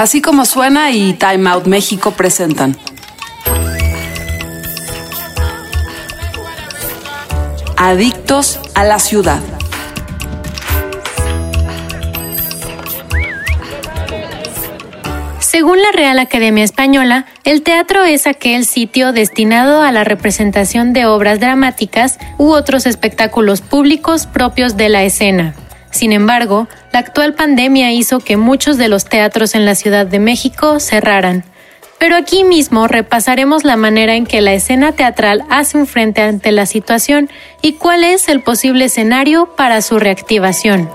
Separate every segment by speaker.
Speaker 1: Así como suena y Time Out México presentan. Adictos a la ciudad.
Speaker 2: Según la Real Academia Española, el teatro es aquel sitio destinado a la representación de obras dramáticas u otros espectáculos públicos propios de la escena. Sin embargo, la actual pandemia hizo que muchos de los teatros en la Ciudad de México cerraran. Pero aquí mismo repasaremos la manera en que la escena teatral hace un frente ante la situación y cuál es el posible escenario para su reactivación.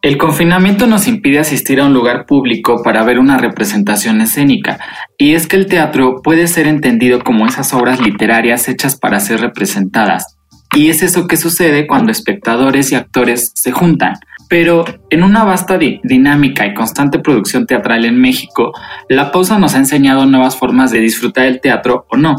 Speaker 3: El confinamiento nos impide asistir a un lugar público para ver una representación escénica, y es que el teatro puede ser entendido como esas obras literarias hechas para ser representadas, y es eso que sucede cuando espectadores y actores se juntan. Pero en una vasta dinámica y constante producción teatral en México, la pausa nos ha enseñado nuevas formas de disfrutar el teatro o no.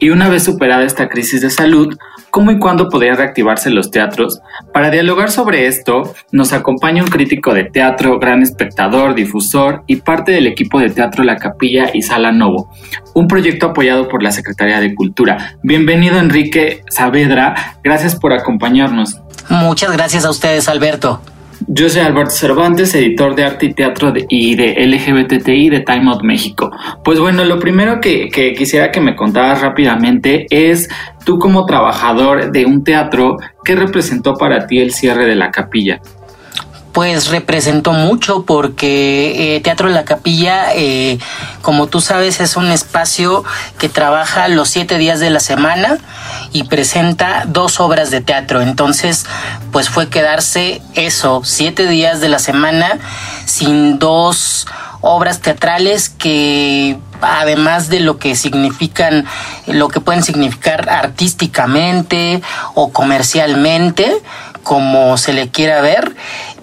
Speaker 3: Y una vez superada esta crisis de salud, ¿cómo y cuándo podrían reactivarse los teatros? Para dialogar sobre esto, nos acompaña un crítico de teatro, gran espectador, difusor y parte del equipo de teatro La Capilla y Sala Novo, un proyecto apoyado por la Secretaría de Cultura. Bienvenido Enrique Saavedra, gracias por acompañarnos.
Speaker 4: Muchas gracias a ustedes, Alberto.
Speaker 3: Yo soy Alberto Cervantes, editor de arte y teatro y de LGBTI de Time Out México. Pues bueno, lo primero que, que quisiera que me contaras rápidamente es tú como trabajador de un teatro, ¿qué representó para ti el cierre de la capilla?
Speaker 4: Pues representó mucho porque eh, Teatro la Capilla, eh, como tú sabes, es un espacio que trabaja los siete días de la semana y presenta dos obras de teatro. Entonces, pues fue quedarse eso, siete días de la semana sin dos obras teatrales que además de lo que significan, lo que pueden significar artísticamente o comercialmente, como se le quiera ver,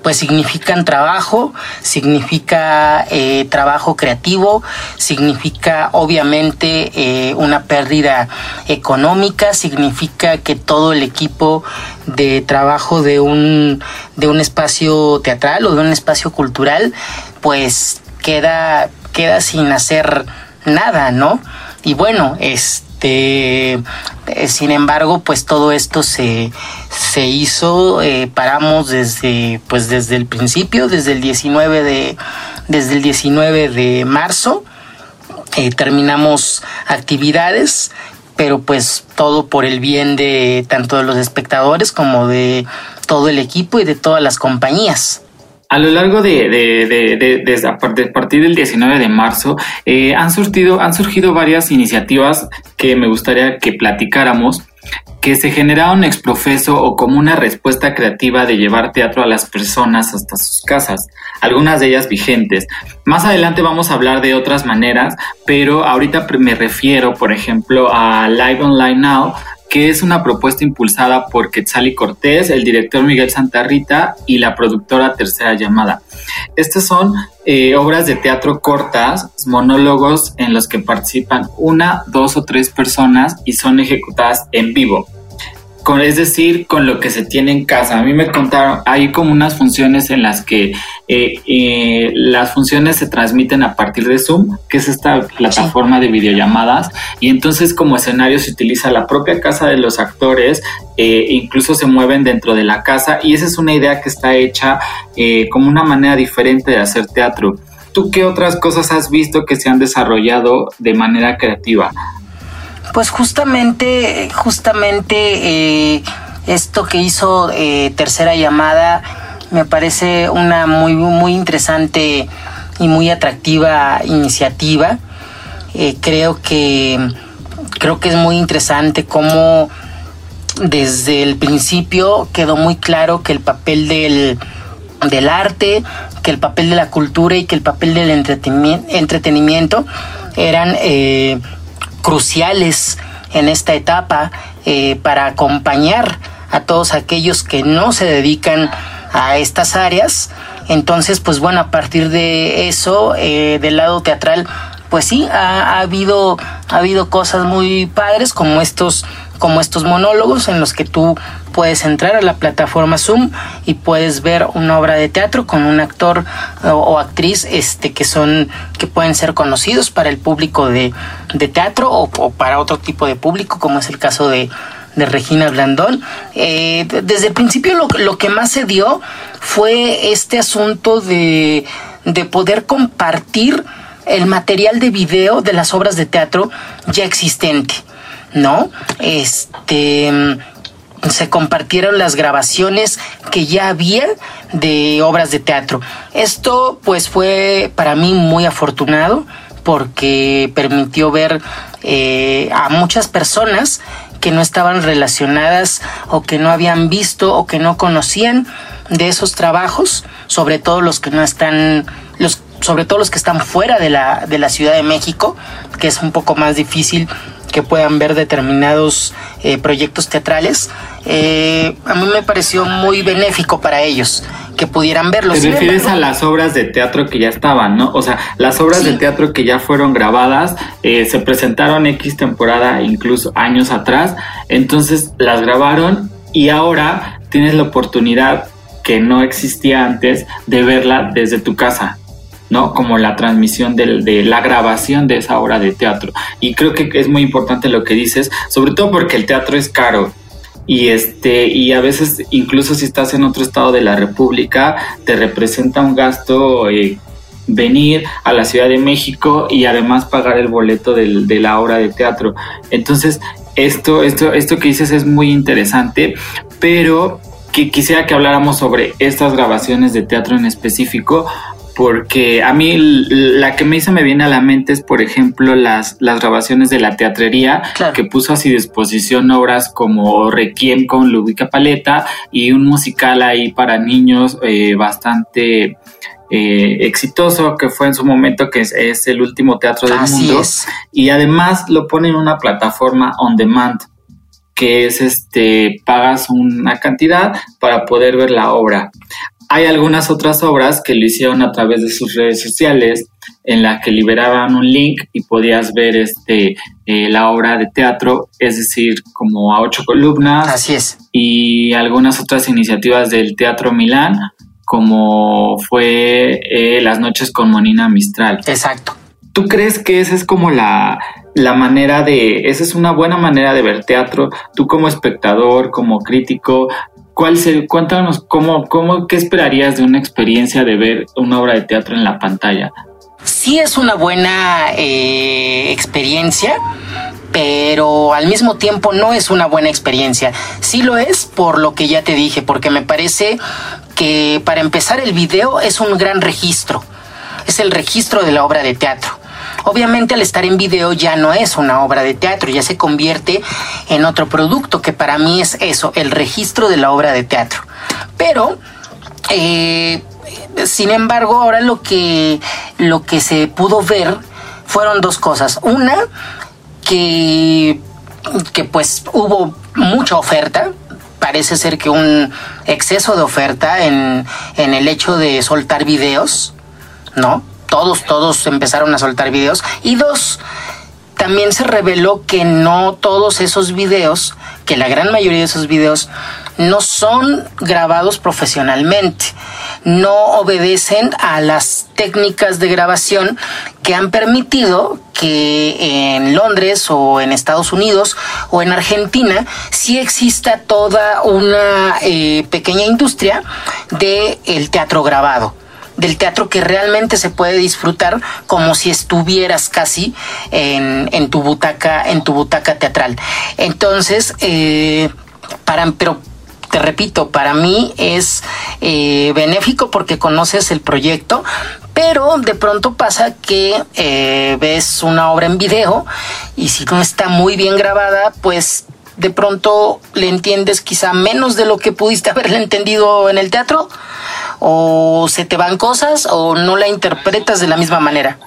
Speaker 4: pues significan trabajo, significa eh, trabajo creativo, significa obviamente eh, una pérdida económica, significa que todo el equipo de trabajo de un, de un espacio teatral o de un espacio cultural, pues queda, queda sin hacer nada, ¿no? Y bueno, este este, eh, sin embargo, pues todo esto se, se hizo, eh, paramos desde, pues desde el principio, desde el 19 de, desde el 19 de marzo, eh, terminamos actividades, pero pues todo por el bien de tanto de los espectadores como de todo el equipo y de todas las compañías.
Speaker 3: A lo largo de, de, desde a partir del 19 de marzo eh, han, surtido, han surgido varias iniciativas que me gustaría que platicáramos que se generaron exprofeso o como una respuesta creativa de llevar teatro a las personas hasta sus casas, algunas de ellas vigentes. Más adelante vamos a hablar de otras maneras, pero ahorita me refiero, por ejemplo, a Live Online Now, que es una propuesta impulsada por Quetzali Cortés, el director Miguel Santarrita y la productora Tercera Llamada. Estas son eh, obras de teatro cortas, monólogos en los que participan una, dos o tres personas y son ejecutadas en vivo es decir, con lo que se tiene en casa. A mí me contaron, hay como unas funciones en las que eh, eh, las funciones se transmiten a partir de Zoom, que es esta plataforma de videollamadas, y entonces como escenario se utiliza la propia casa de los actores, eh, incluso se mueven dentro de la casa, y esa es una idea que está hecha como una manera diferente de hacer teatro. ¿Tú qué otras cosas has visto que se han desarrollado de manera creativa?
Speaker 4: Pues justamente, justamente eh, esto que hizo eh, Tercera Llamada me parece una muy, muy interesante y muy atractiva iniciativa. Eh, creo que creo que es muy interesante cómo desde el principio quedó muy claro que el papel del, del arte, que el papel de la cultura y que el papel del entretenimiento, eran cruciales en esta etapa eh, para acompañar a todos aquellos que no se dedican a estas áreas. Entonces, pues bueno, a partir de eso, eh, del lado teatral, pues sí, ha, habido, ha habido cosas muy padres como estos como estos monólogos en los que tú puedes entrar a la plataforma Zoom y puedes ver una obra de teatro con un actor o, actriz este que son que pueden ser conocidos para el público de, teatro o, para otro tipo de público como es el caso de, Regina Blandón. Eh, desde el principio lo, lo, que más se dio fue este asunto de, de poder compartir el material de video de las obras de teatro ya existente, ¿no? Este se compartieron las grabaciones que ya había de obras de teatro. Esto pues fue para mí muy afortunado porque permitió ver eh, a muchas personas que no estaban relacionadas o que no habían visto o que no conocían de esos trabajos, sobre todo los que no están, los, sobre todo los que están fuera de la, de la Ciudad de México, que es un poco más difícil que puedan ver determinados eh, proyectos teatrales, eh, a mí me pareció muy benéfico para ellos que pudieran verlos.
Speaker 3: Te refieres a las obras de teatro que ya estaban, ¿no? O sea, las obras de teatro que ya fueron grabadas, eh, se presentaron X temporada, incluso años atrás, entonces las grabaron y ahora tienes la oportunidad que no existía antes de verla desde tu casa. ¿No? Como la transmisión de, la grabación de esa obra de teatro. Y creo que es muy importante lo que dices, sobre todo porque el teatro es caro. Y este, y a veces, incluso si estás en otro estado de la República, te representa un gasto eh, venir a la Ciudad de México y además pagar el boleto de la obra de teatro. Entonces, esto, esto, esto que dices es muy interesante, pero quisiera que habláramos sobre estas grabaciones de teatro en específico, porque a mí la que me hizo me viene a la mente es, por ejemplo, las, las grabaciones de la teatrería, que puso a su disposición obras como Requiem con Lubica Paleta y un musical ahí para niños eh, bastante eh, exitoso que fue en su momento, que es, el último teatro del mundo. Y además lo pone en una plataforma on demand que es este, pagas una cantidad para poder ver la obra. Hay algunas otras obras que lo hicieron a través de sus redes sociales, en la que liberaban un link y podías ver este eh, la obra de teatro, es decir, como a ocho columnas.
Speaker 4: Así es.
Speaker 3: Y algunas otras iniciativas del Teatro Milán, como fue eh, Las noches con Monina Mistral.
Speaker 4: Exacto.
Speaker 3: ¿Tú crees que esa es como la, la manera de, esa es una buena manera de ver teatro? Tú como espectador, como crítico, ¿cuál se, cuéntanos cómo, cómo, qué esperarías de una experiencia de ver una obra de teatro en la pantalla?
Speaker 4: Sí es una buena eh, experiencia, pero al mismo tiempo no es una buena experiencia. Sí lo es por lo que ya te dije, porque me parece que para empezar el video es un gran registro, es el registro de la obra de teatro. Obviamente al estar en video ya no es una obra de teatro, ya se convierte en otro producto que para mí es eso, el registro de la obra de teatro. Pero, eh, sin embargo, ahora lo que, lo que se pudo ver fueron dos cosas. Una, que, que pues hubo mucha oferta, parece ser que un exceso de oferta en, en el hecho de soltar videos, ¿no? Todos, todos empezaron a soltar videos. Y dos, también se reveló que no todos esos videos, que la gran mayoría de esos videos no son grabados profesionalmente, no obedecen a las técnicas de grabación que han permitido que en Londres o en Estados Unidos o en Argentina sí exista toda una eh, pequeña industria del el teatro grabado del teatro que realmente se puede disfrutar como si estuvieras casi en, tu butaca, en tu butaca teatral. Entonces, eh, para, pero te repito, para mí es eh, benéfico porque conoces el proyecto, pero de pronto pasa que eh, ves una obra en video y si no está muy bien grabada, pues de pronto le entiendes quizá menos de lo que pudiste haberle entendido en el teatro o se te van cosas o no la interpretas de la misma manera.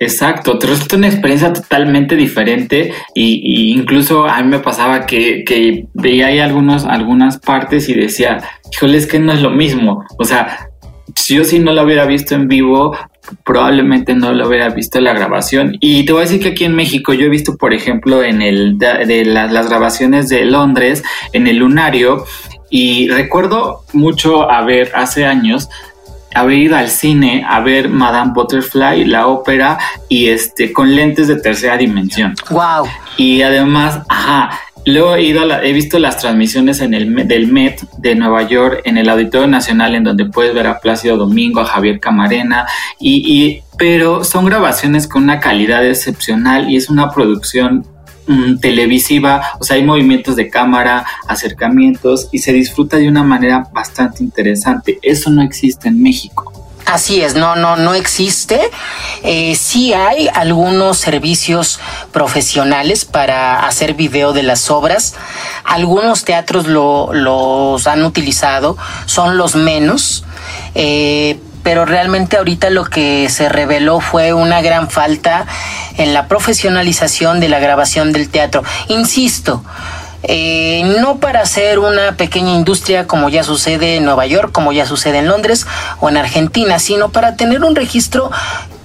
Speaker 3: Exacto, te resulta una experiencia totalmente diferente y, incluso a mí me pasaba que, veía ahí algunos, algunas partes y decía, híjole, es que no es lo mismo. O sea, si yo sí no lo hubiera visto en vivo, probablemente no lo hubiera visto la grabación. Y te voy a decir que aquí en México yo he visto, por ejemplo, en el de, las grabaciones de Londres, en el Lunario, y recuerdo mucho haber hace años haber ido al cine a ver Madame Butterfly, la ópera, y este, con lentes de tercera dimensión.
Speaker 4: Wow.
Speaker 3: Y además, ajá, Luego he, ido he visto las transmisiones en el, del Met de Nueva York, en el Auditorio Nacional, en donde puedes ver a Plácido Domingo, a Javier Camarena, y, pero son grabaciones con una calidad excepcional y es una producción mm, televisiva, o sea, hay movimientos de cámara, acercamientos y se disfruta de una manera bastante interesante. Eso no existe en México.
Speaker 4: Así es, no, no, no existe. Eh, sí hay algunos servicios profesionales para hacer video de las obras. Algunos teatros lo, los han utilizado, son los menos. Eh, pero realmente ahorita lo que se reveló fue una gran falta en la profesionalización de la grabación del teatro. Insisto, eh, no para hacer una pequeña industria como ya sucede en Nueva York, como ya sucede en Londres o en Argentina, sino para tener un registro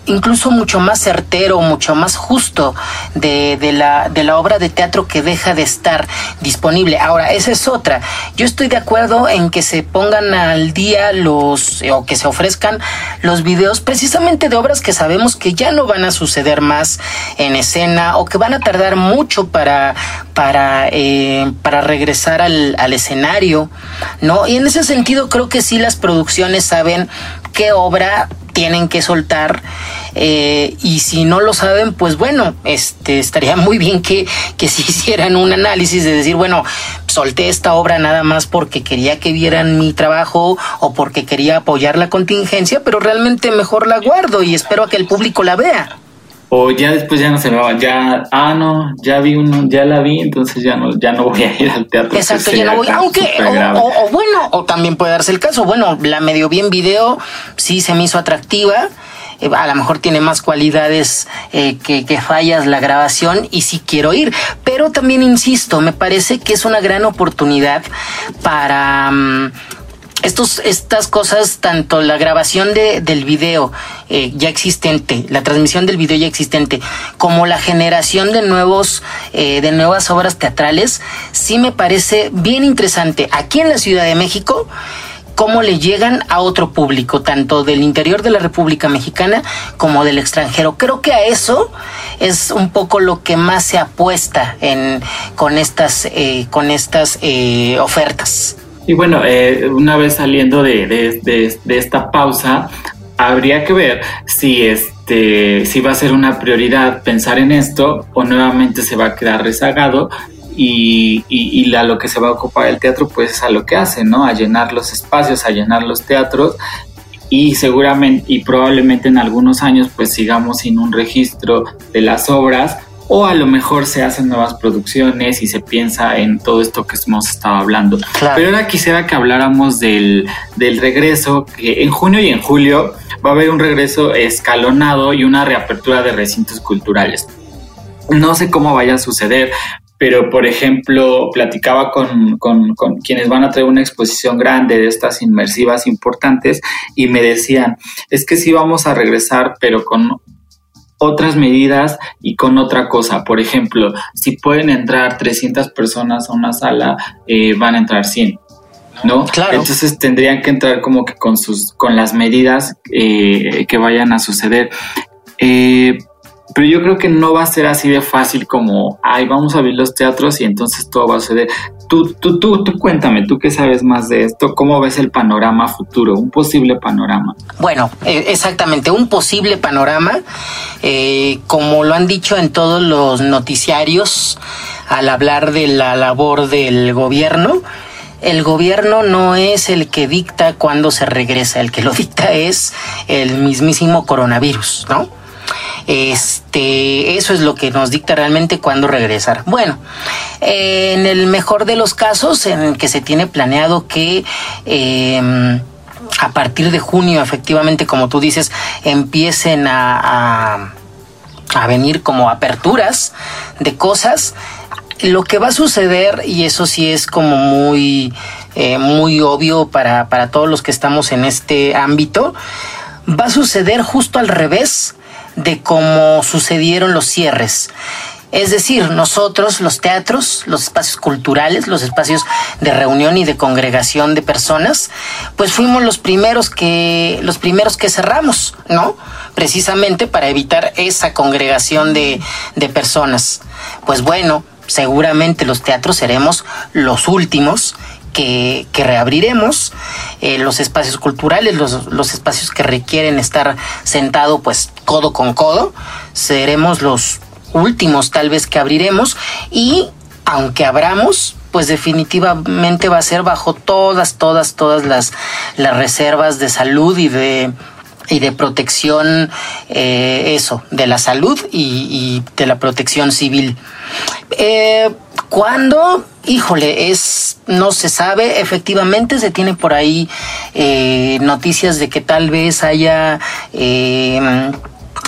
Speaker 4: incluso mucho más certero, mucho más justo de, de, la, de la obra de teatro que deja de estar disponible. Ahora, esa es otra. Yo estoy de acuerdo en que se pongan al día los, o que se ofrezcan los videos precisamente de obras que sabemos que ya no van a suceder más en escena o que van a tardar mucho para, para, eh, para regresar al, al escenario, ¿no? Y en ese sentido creo que sí las producciones saben qué obra tienen que soltar eh, y si no lo saben pues bueno este estaría muy bien que que si hicieran un análisis de decir bueno solté esta obra nada más porque quería que vieran mi trabajo o porque quería apoyar la contingencia pero realmente mejor la guardo y espero a que el público la vea
Speaker 3: o ya después ya no se me va, ya, ah, no, ya vi uno, ya la vi, entonces ya no, ya no voy a ir al teatro.
Speaker 4: Exacto, ya no voy, aunque, o, bueno, o también puede darse el caso, bueno, la medio bien video, sí se me hizo atractiva, eh, a lo mejor tiene más cualidades eh, que, fallas la grabación y sí quiero ir, pero también insisto, me parece que es una gran oportunidad para... Mm, estos, estas cosas, tanto la grabación de, del video eh, ya existente, la transmisión del video ya existente, como la generación de nuevos, eh, de nuevas obras teatrales, sí me parece bien interesante. Aquí en la Ciudad de México, cómo le llegan a otro público, tanto del interior de la República Mexicana como del extranjero. Creo que a eso es un poco lo que más se apuesta en, con estas, eh, con estas ofertas.
Speaker 3: Y bueno, eh, una vez saliendo de, esta pausa, habría que ver si este si va a ser una prioridad pensar en esto o nuevamente se va a quedar rezagado y, y, a lo que se va a ocupar el teatro pues es a lo que hace, ¿no? A llenar los espacios, a llenar los teatros y seguramente y probablemente en algunos años pues sigamos sin un registro de las obras o a lo mejor se hacen nuevas producciones y se piensa en todo esto que hemos estado hablando. Pero ahora quisiera que habláramos del, del regreso, que en junio y en julio va a haber un regreso escalonado y una reapertura de recintos culturales. No sé cómo vaya a suceder, pero por ejemplo, platicaba con, con, con, quienes van a traer una exposición grande de estas inmersivas importantes y me decían, es que sí vamos a regresar, pero con otras medidas y con otra cosa. Por ejemplo, si pueden entrar 300 personas a una sala, eh, van a entrar 100. ¿no? Claro. Entonces tendrían que entrar como que con sus, con las medidas eh, que vayan a suceder. Eh, pero yo creo que no va a ser así de fácil como, ay, vamos a abrir los teatros y entonces todo va a suceder. Tú, tú, tú, tú cuéntame, tú que sabes más de esto, ¿cómo ves el panorama futuro, un posible panorama?
Speaker 4: Bueno, eh, exactamente, un posible panorama, eh, como lo han dicho en todos los noticiarios al hablar de la labor del gobierno, el gobierno no es el que dicta cuándo se regresa, el que lo dicta es el mismísimo coronavirus, ¿no? Este, eso es lo que nos dicta realmente cuándo regresar. Bueno, en el mejor de los casos, en el que se tiene planeado que em, a partir de junio, efectivamente, como tú dices, empiecen a, a venir como aperturas de cosas. Lo que va a suceder, y eso sí es como muy eh, muy obvio para, para todos los que estamos en este ámbito, va a suceder justo al revés de cómo sucedieron los cierres. Es decir, nosotros, los teatros, los espacios culturales, los espacios de reunión y de congregación de personas, pues fuimos los primeros que, los primeros que cerramos, ¿no? Precisamente para evitar esa congregación de, de personas. Pues bueno, seguramente los teatros seremos los últimos que, que, reabriremos, eh, los espacios culturales, los, los, espacios que requieren estar sentado pues codo con codo, seremos los últimos tal vez que abriremos y aunque abramos, pues definitivamente va a ser bajo todas, todas, todas las, las reservas de salud y de y de protección, eh, eso, de la salud y, y de la protección civil. Eh, ¿Cuándo? Híjole, es, no se sabe, efectivamente se tiene por ahí eh, noticias de que tal vez haya eh,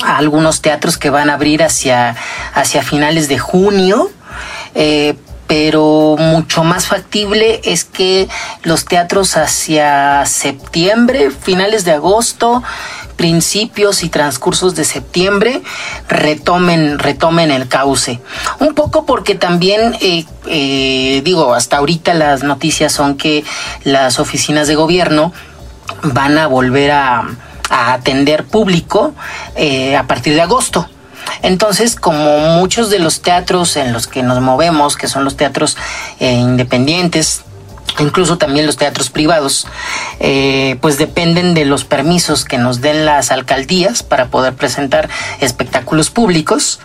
Speaker 4: algunos teatros que van a abrir hacia, hacia finales de junio. Eh, pero mucho más factible es que los teatros hacia septiembre, finales de agosto, principios y transcursos de septiembre retomen, retomen el cauce. Un poco porque también, eh, eh, digo, hasta ahorita las noticias son que las oficinas de gobierno van a volver a, atender público eh, a partir de agosto. Entonces, como muchos de los teatros en los que nos movemos, que son los teatros independientes, incluso también los teatros privados, eh, pues dependen de los permisos que nos den las alcaldías para poder presentar espectáculos públicos.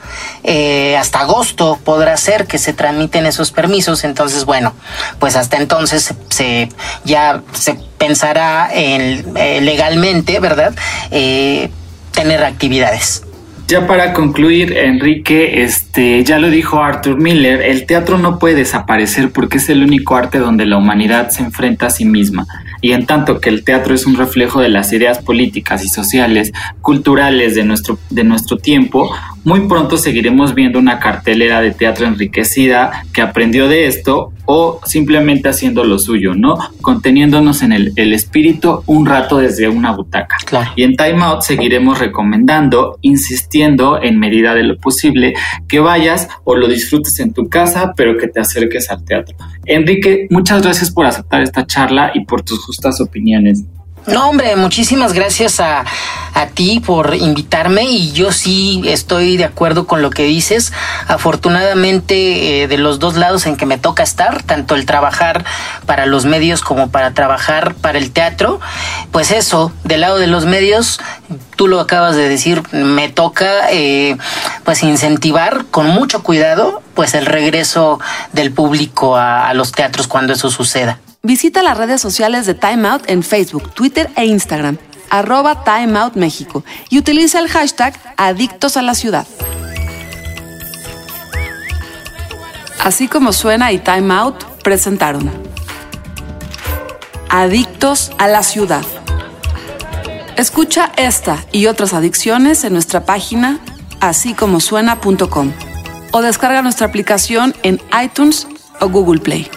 Speaker 4: Eh, hasta agosto podrá ser que se tramiten esos permisos, entonces bueno, pues hasta entonces se, ya se pensará en, eh, legalmente, ¿verdad? Eh, tener actividades.
Speaker 3: Ya para concluir, Enrique, este, ya lo dijo Arthur Miller, el teatro no puede desaparecer porque es el único arte donde la humanidad se enfrenta a sí misma. Y en tanto que el teatro es un reflejo de las ideas políticas y sociales, culturales de nuestro, de nuestro tiempo, muy pronto seguiremos viendo una cartelera de teatro enriquecida que aprendió de esto o simplemente haciendo lo suyo, ¿no? Conteniéndonos en el, el espíritu un rato desde una butaca.
Speaker 4: Claro.
Speaker 3: Y en Time Out seguiremos recomendando, insistiendo en medida de lo posible, que vayas o lo disfrutes en tu casa, pero que te acerques al teatro. Enrique, muchas gracias por aceptar esta charla y por tus justas opiniones.
Speaker 4: No, hombre, muchísimas gracias a, a, ti por invitarme y yo sí estoy de acuerdo con lo que dices. Afortunadamente, eh, de los dos lados en que me toca estar, tanto el trabajar para los medios como para trabajar para el teatro, pues eso, del lado de los medios, tú lo acabas de decir, me toca eh, pues incentivar con mucho cuidado pues el regreso del público a, a los teatros cuando eso suceda.
Speaker 1: Visita las redes sociales de Time Out en Facebook, Twitter e Instagram, arroba Time Out México, y utiliza el hashtag Adictos a la Ciudad. Así como suena y Time Out presentaron Adictos a la Ciudad. Escucha esta y otras adicciones en nuestra página así como suena.com o descarga nuestra aplicación en iTunes o Google Play.